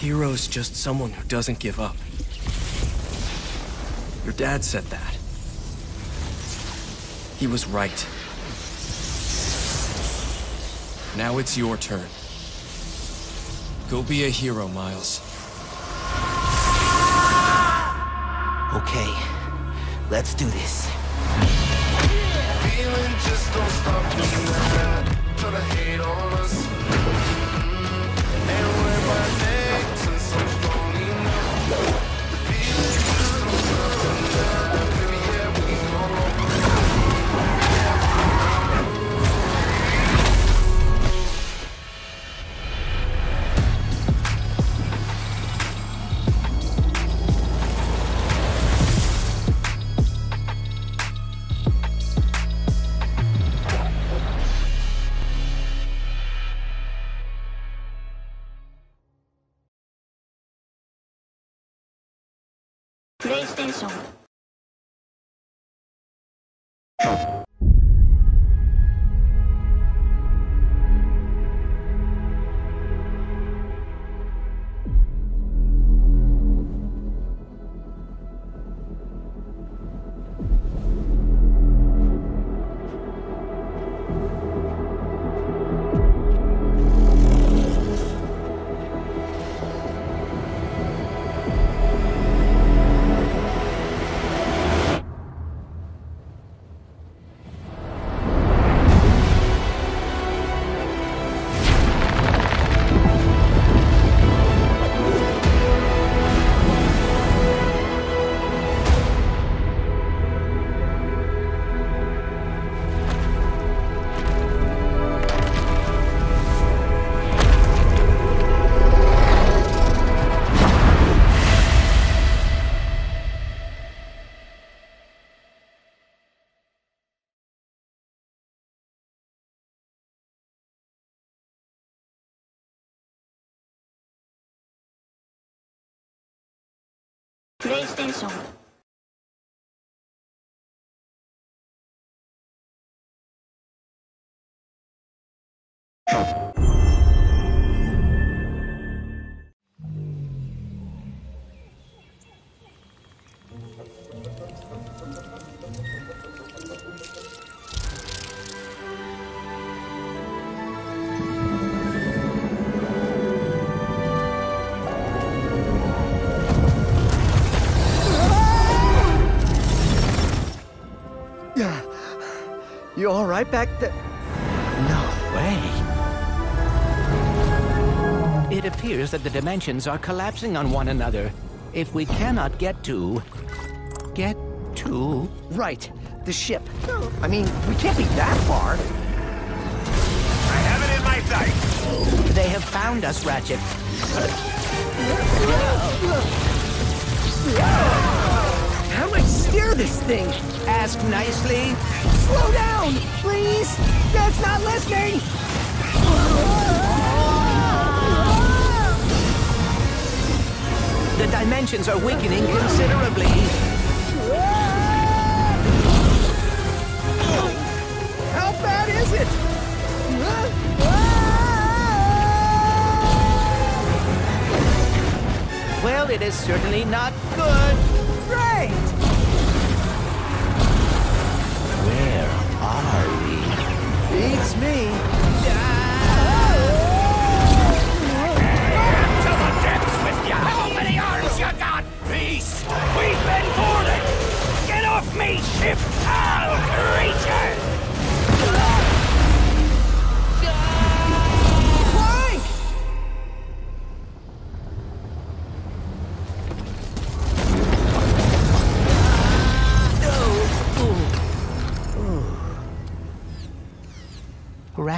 hero's just someone who doesn't give up. Your dad said that. He was right. Now it's your turn. Go be a hero, Miles. Okay, let's do this. Feeling just don't stop me now. Try to hate on us. プレイ You all right back there? No way. It appears that the dimensions are collapsing on one another. If we cannot get to. get to. Right, the ship. I mean, we can't be that far. I have it in my sights. They have found us, Ratchet. Steer this thing? Ask nicely. Slow down, please. That's not listening. The dimensions are weakening considerably. How bad is it? Well, it is certainly not good. Great. Beats me. To the depths with ya! How many arms you got, beast? We've been boarded! Get off me, ship, foul creature!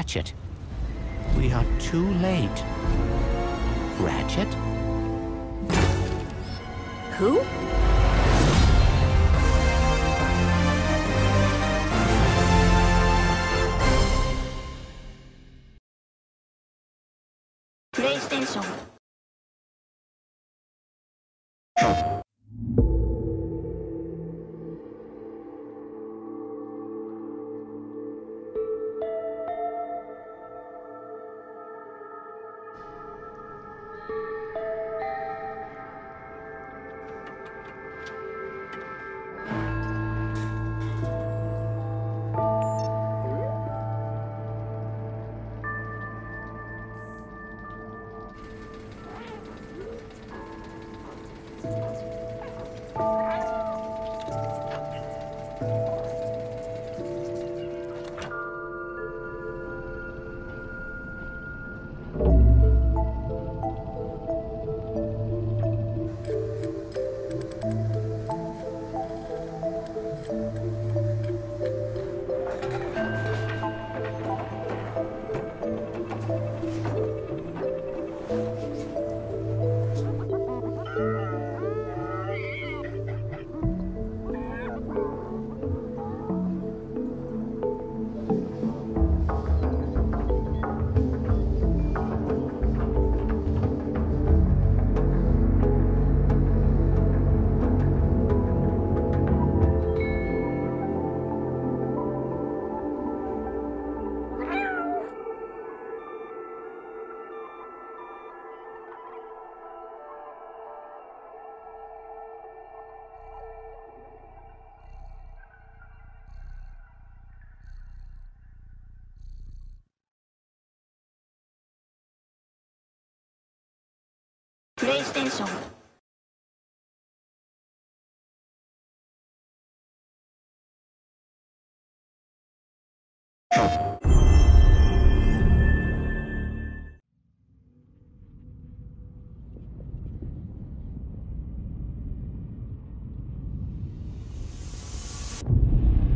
Ratchet. We are too late. Ratchet? Who?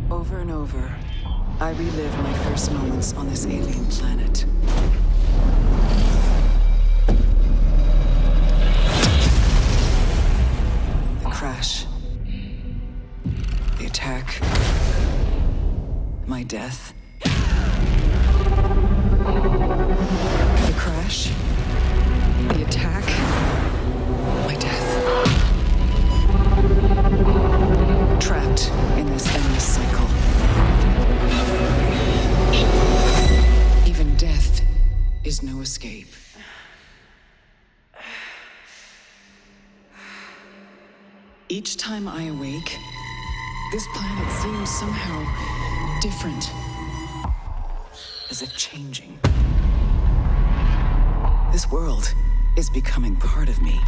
Over and over, I relive my first moments on this alien planet. The attack. My death. The crash. The attack. Different. As if changing. This world is becoming part of me,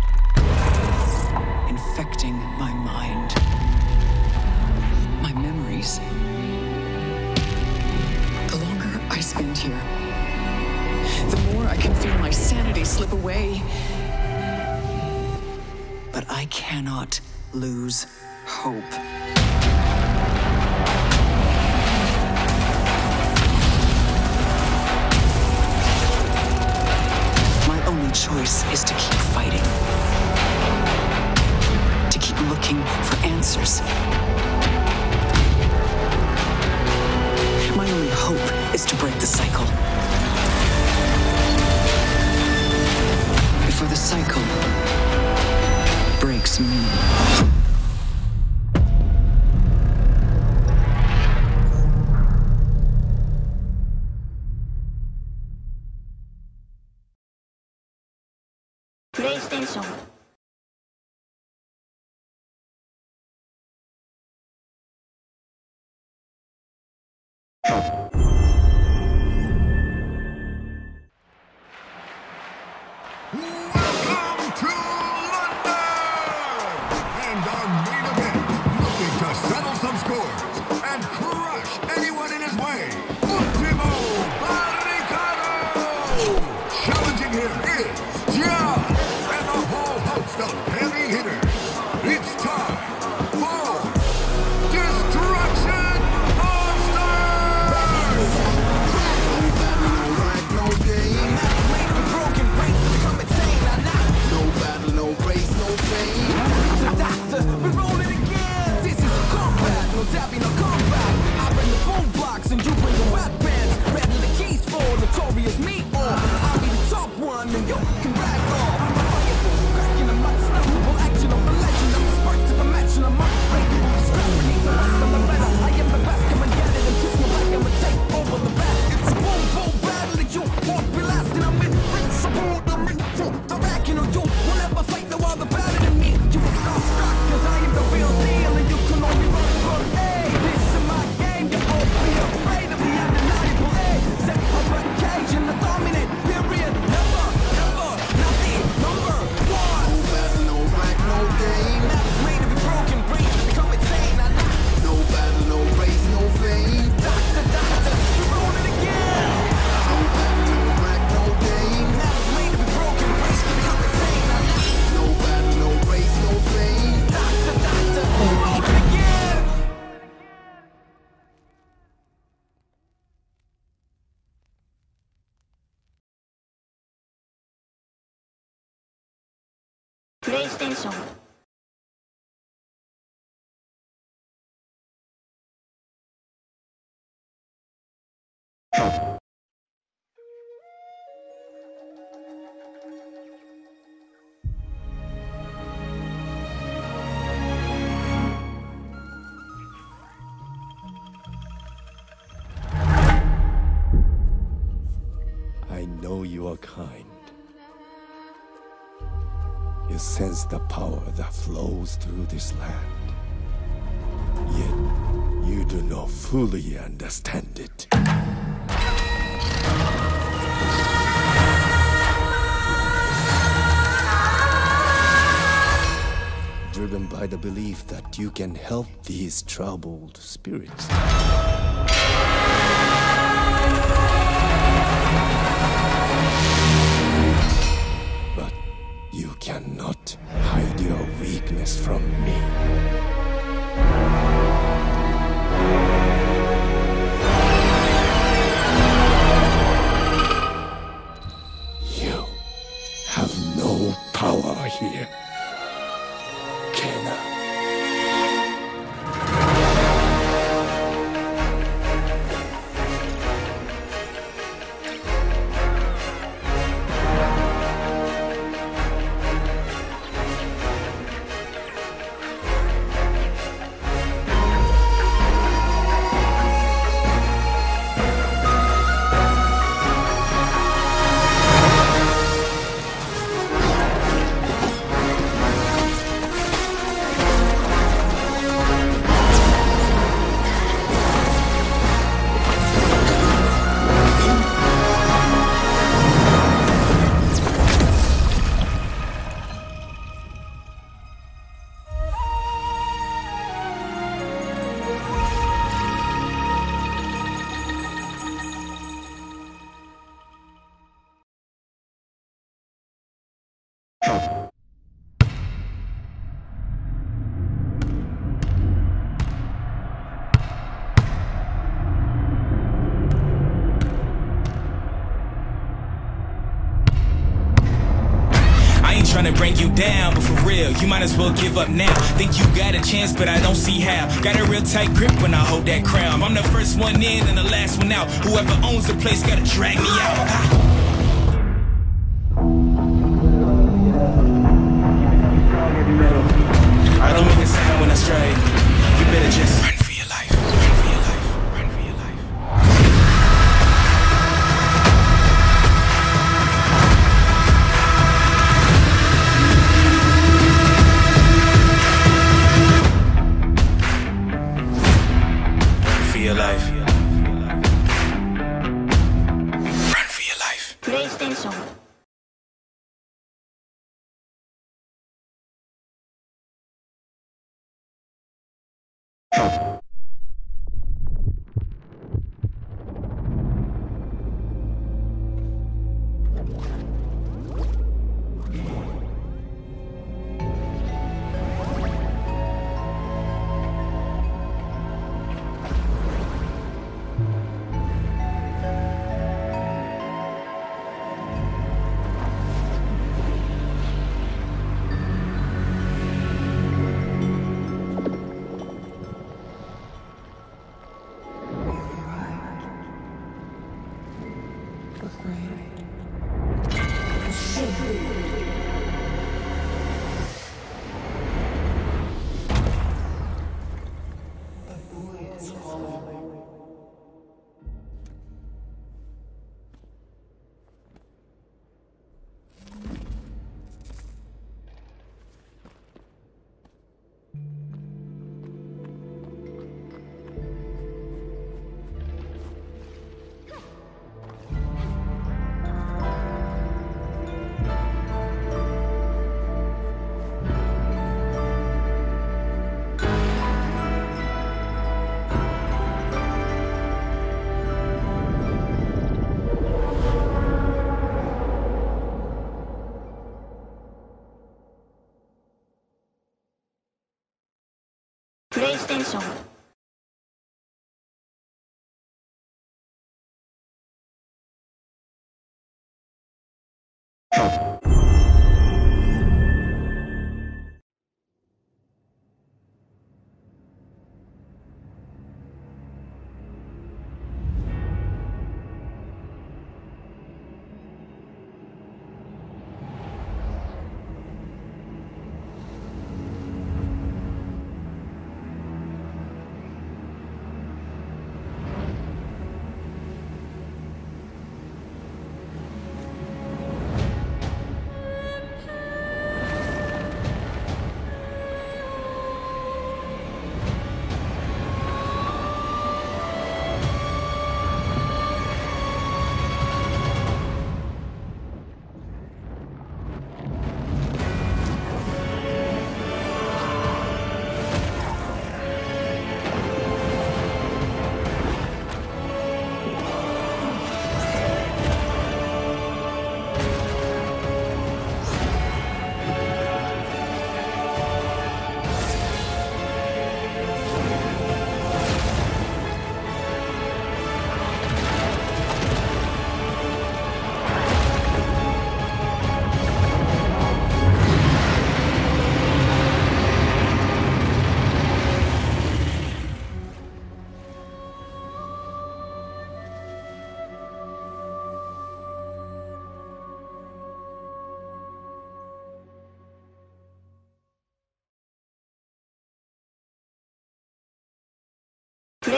infecting my mind, my memories. The longer I spend here, the more I can feel my sanity slip away. But I cannot lose hope. Choice is to keep fighting. To keep looking for answers. My only hope is to break the cycle. Before the cycle breaks me. PlayStation. Welcome kind. You sense the power that flows through this land. Yet, you do not fully understand it. driven by the belief that you can help these troubled spirits. Ain't tryna bring you down, but for real, you might as well give up now. Think you got a chance, but I don't see how. Got a real tight grip when I hold that crown. I'm the first one in and the last one out. Whoever owns the place gotta drag me out. Ah. I don't make a sound when I strike. You better just 小伙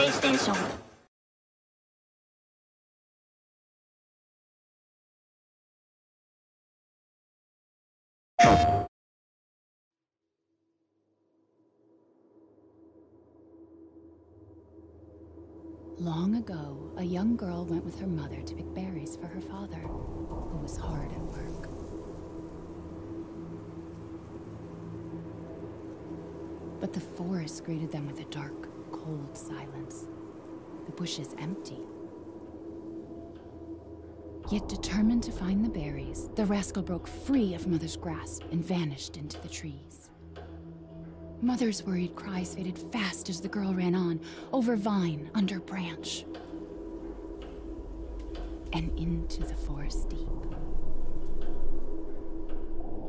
レイステーション プレイステーション Long ago, a young girl went with her mother to pick berries for her father, who was hard at work. But the forest greeted them with a dark, cold silence. The bushes empty. Yet determined to find the berries, the rascal broke free of Mother's grasp and vanished into the trees. Mother's worried cries faded fast as the girl ran on, over vine, under branch, and into the forest deep.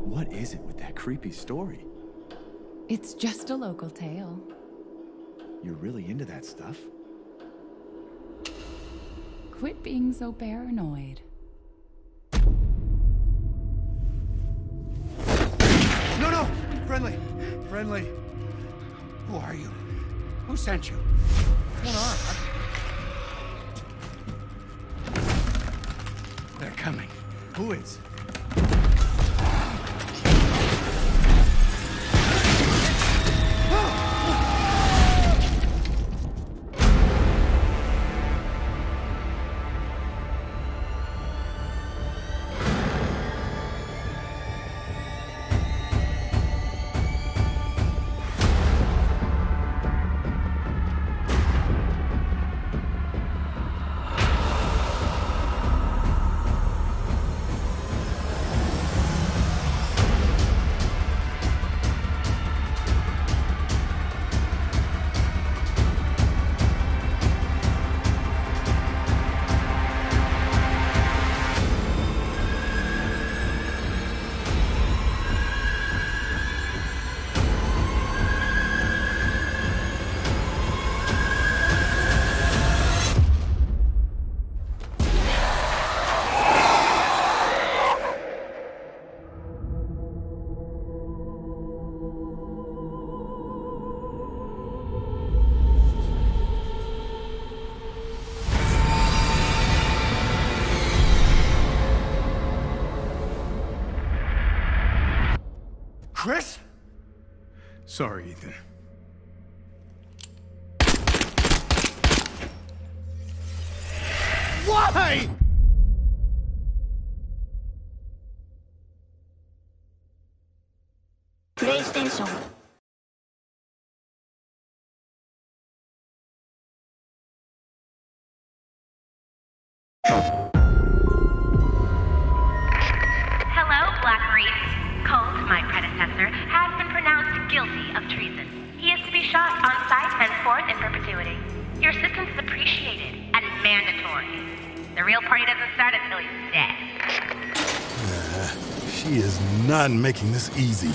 What is it with that creepy story? It's just a local tale. You're really into that stuff? Quit being so paranoid. No, no! Friendly! Friendly! Who are you? Who sent you? What's going on? They're coming. Who is? Sorry, Ethan. Why? PlayStation Hello, The real party doesn't start until he's dead. Nah, she is not making this easy.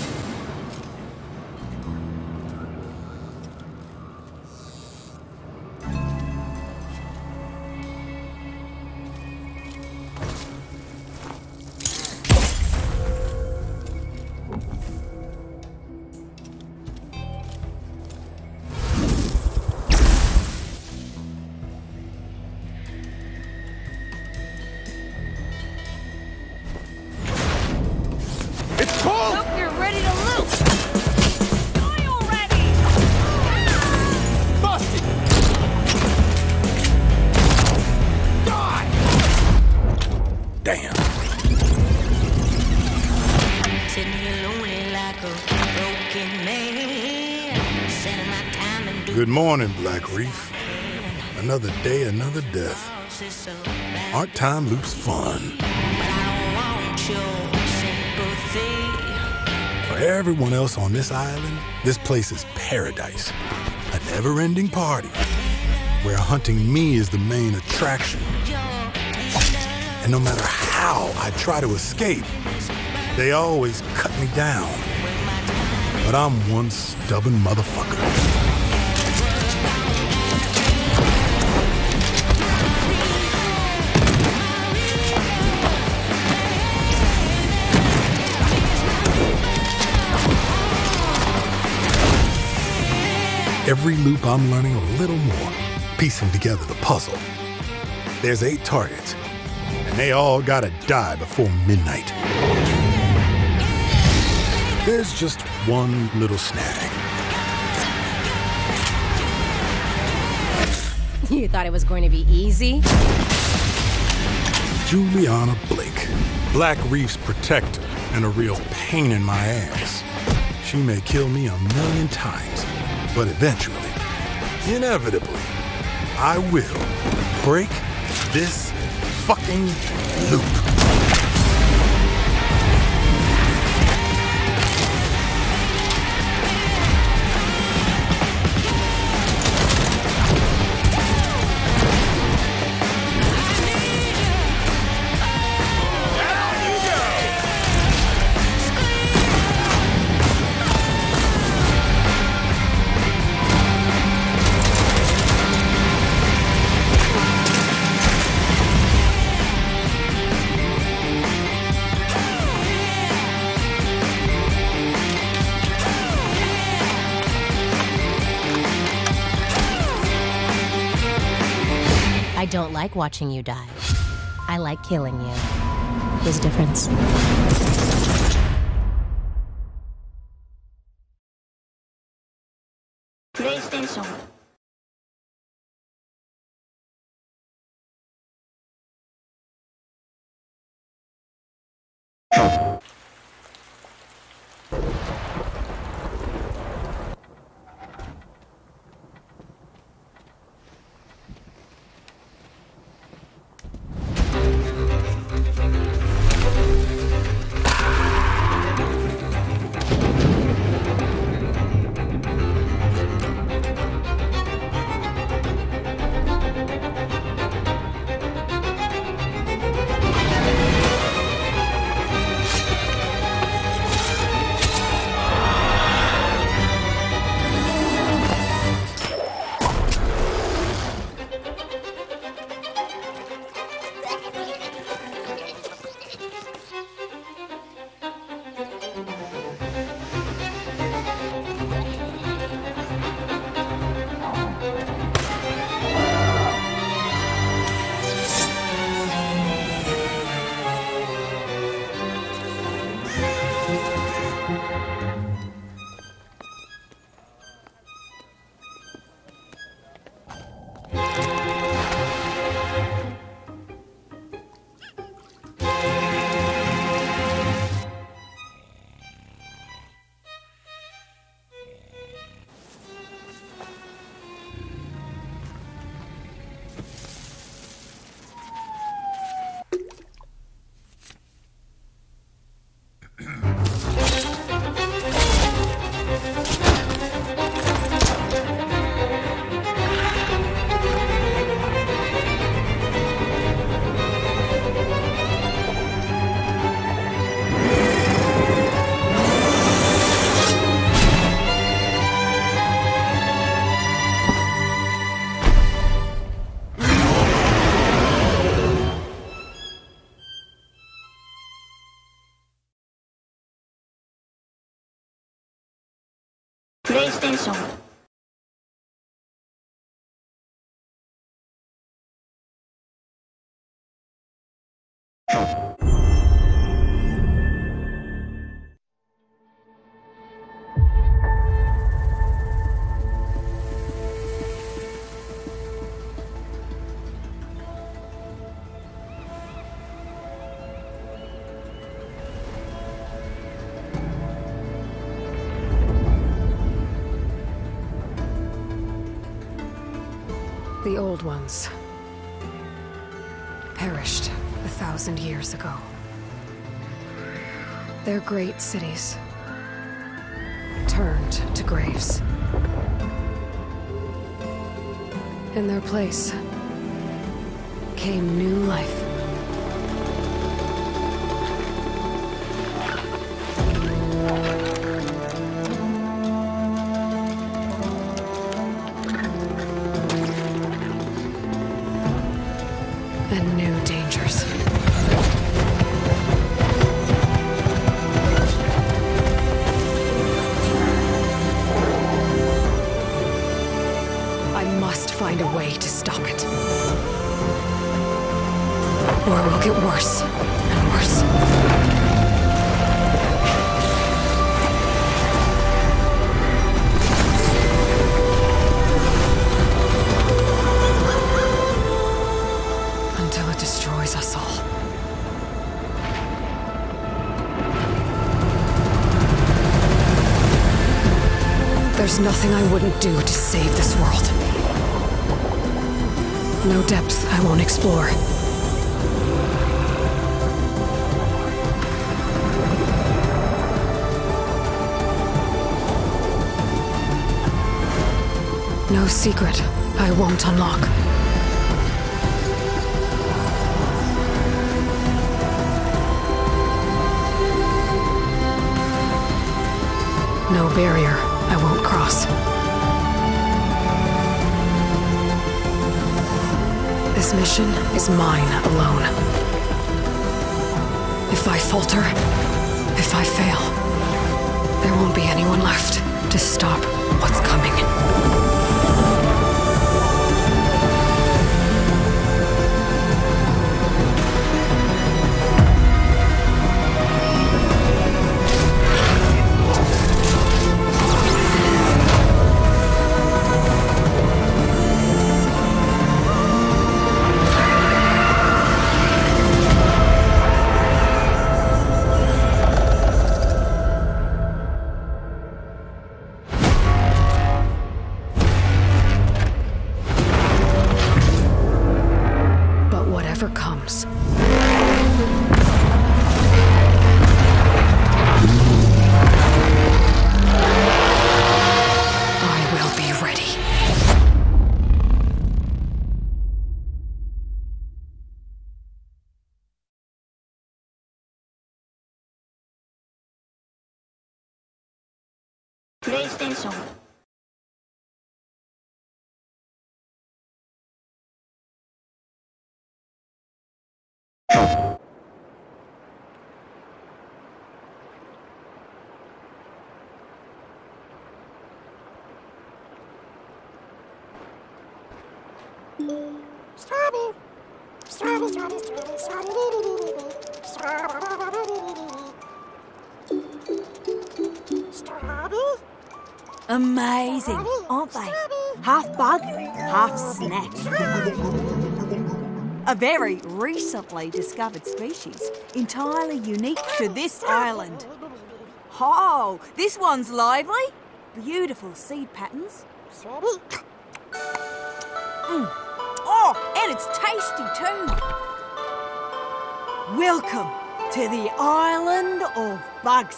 Time loops fun? For everyone else on this island, this place is paradise. A never ending party where hunting me is the main attraction. And no matter how I try to escape, they always cut me down. But I'm one stubborn motherfucker. Every loop I'm learning a little more. piecing together the puzzle. There's eight targets, and they all gotta die before midnight. There's just one little snag. You thought it was going to be easy? Julianna Blake, Black Reef's protector, and a real pain in my ass. She may kill me a million times, but eventually, inevitably, I will break this fucking loop. Like watching you die. I like killing you. There's a difference. ステーション。The old ones perished a thousand years ago. Their great cities turned to graves. In their place came new life. There's nothing I wouldn't do to save this world. No depth I won't explore. No secret I won't unlock. No barrier cross. This mission is mine alone. If I falter, if I fail, there won't be anyone left to stop what's coming. Amazing, aren't they? Half bug, half snack. A very recently discovered species, entirely unique to this island. Oh, this one's lively. Beautiful seed patterns. Mm. And it's tasty too. Welcome to the island of bug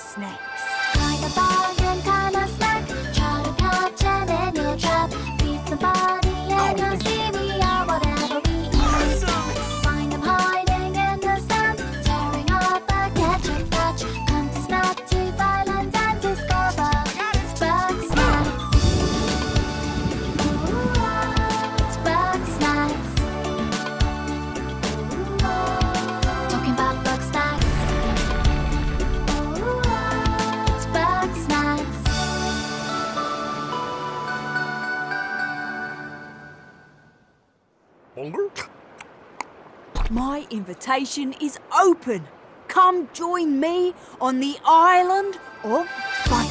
invitation is open. Come join me on the island of bug.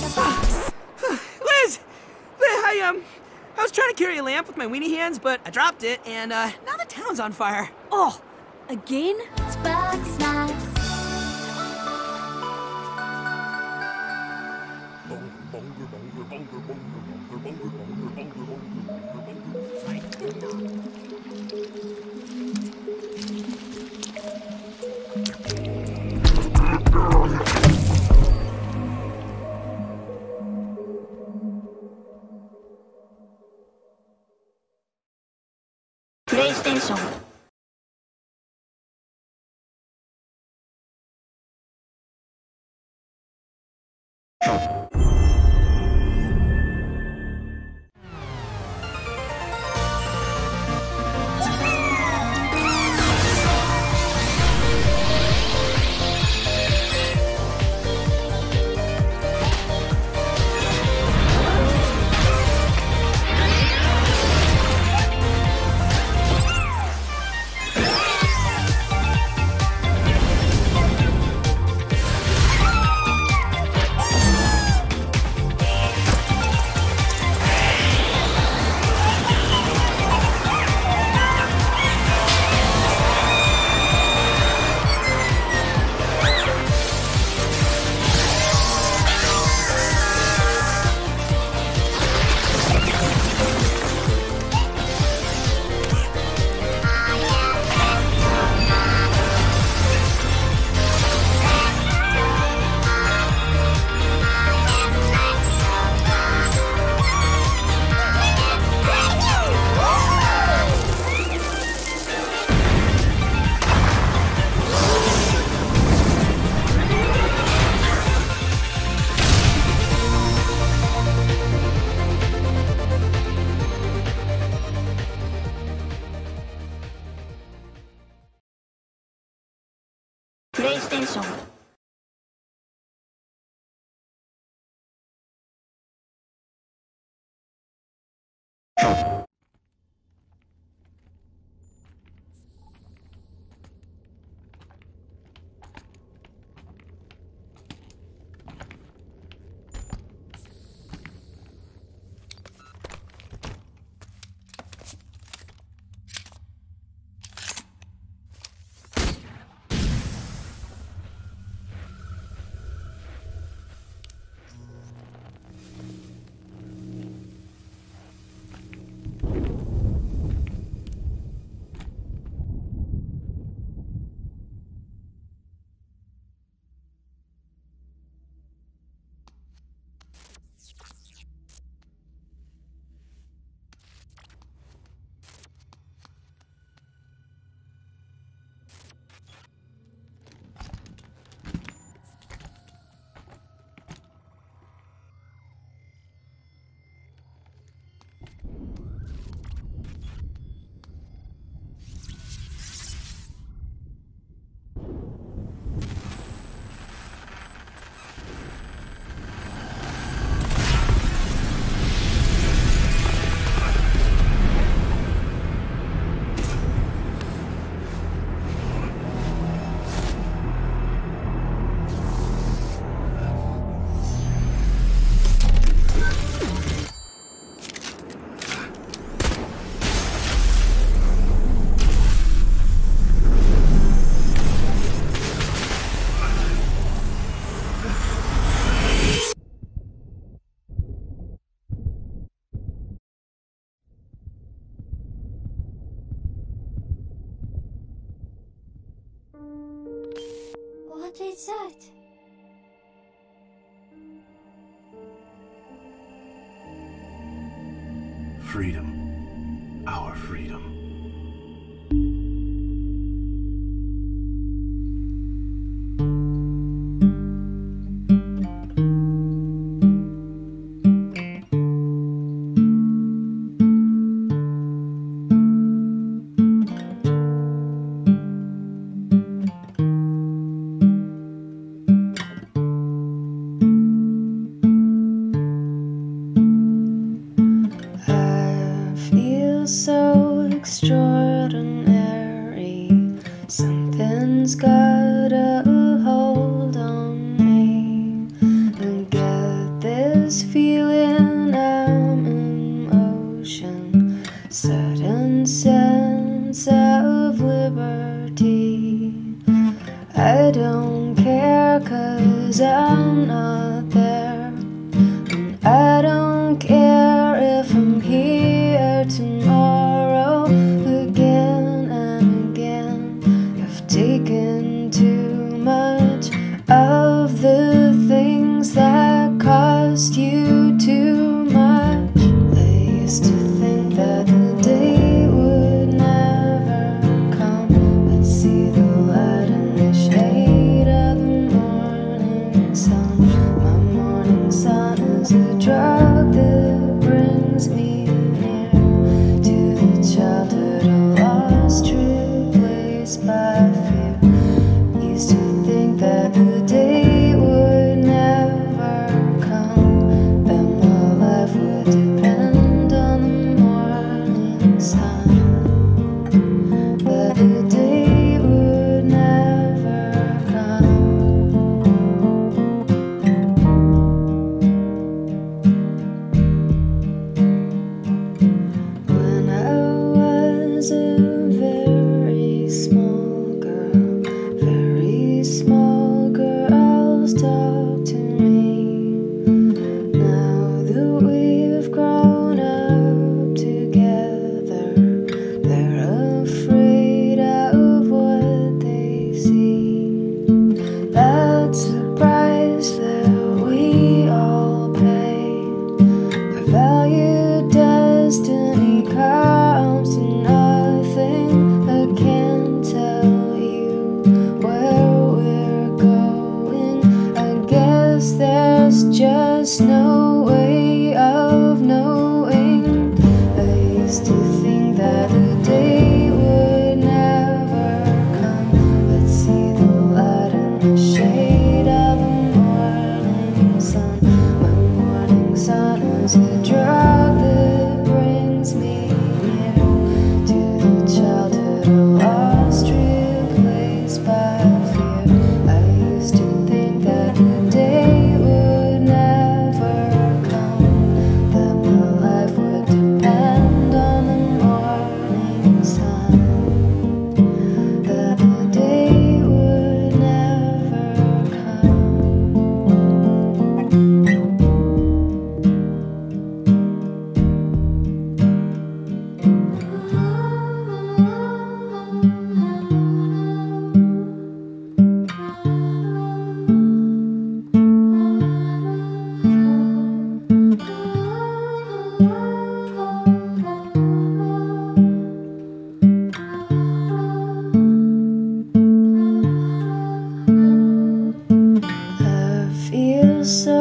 Liz! Liz, I, um, I was trying to carry a lamp with my weenie hands, but I dropped it, and, uh, now the town's on fire. Oh, again? It's bug snacks. so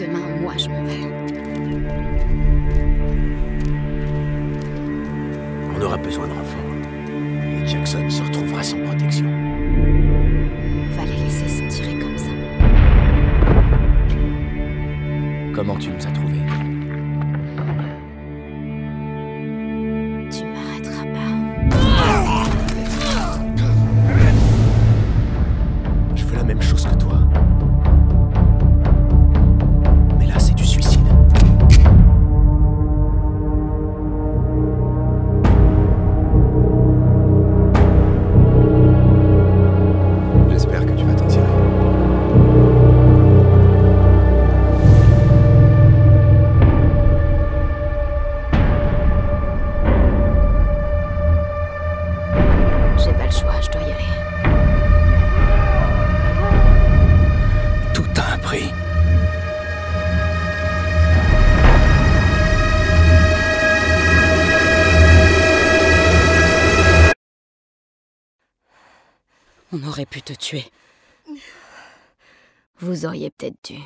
Demain, moi, je m'en vais. On aura besoin de renforts. Et Jackson se retrouvera sans protection. On va les laisser s'en tirer comme ça. Comment tu nous as trouvés? j'aurais pu te tuer. Vous auriez peut-être dû.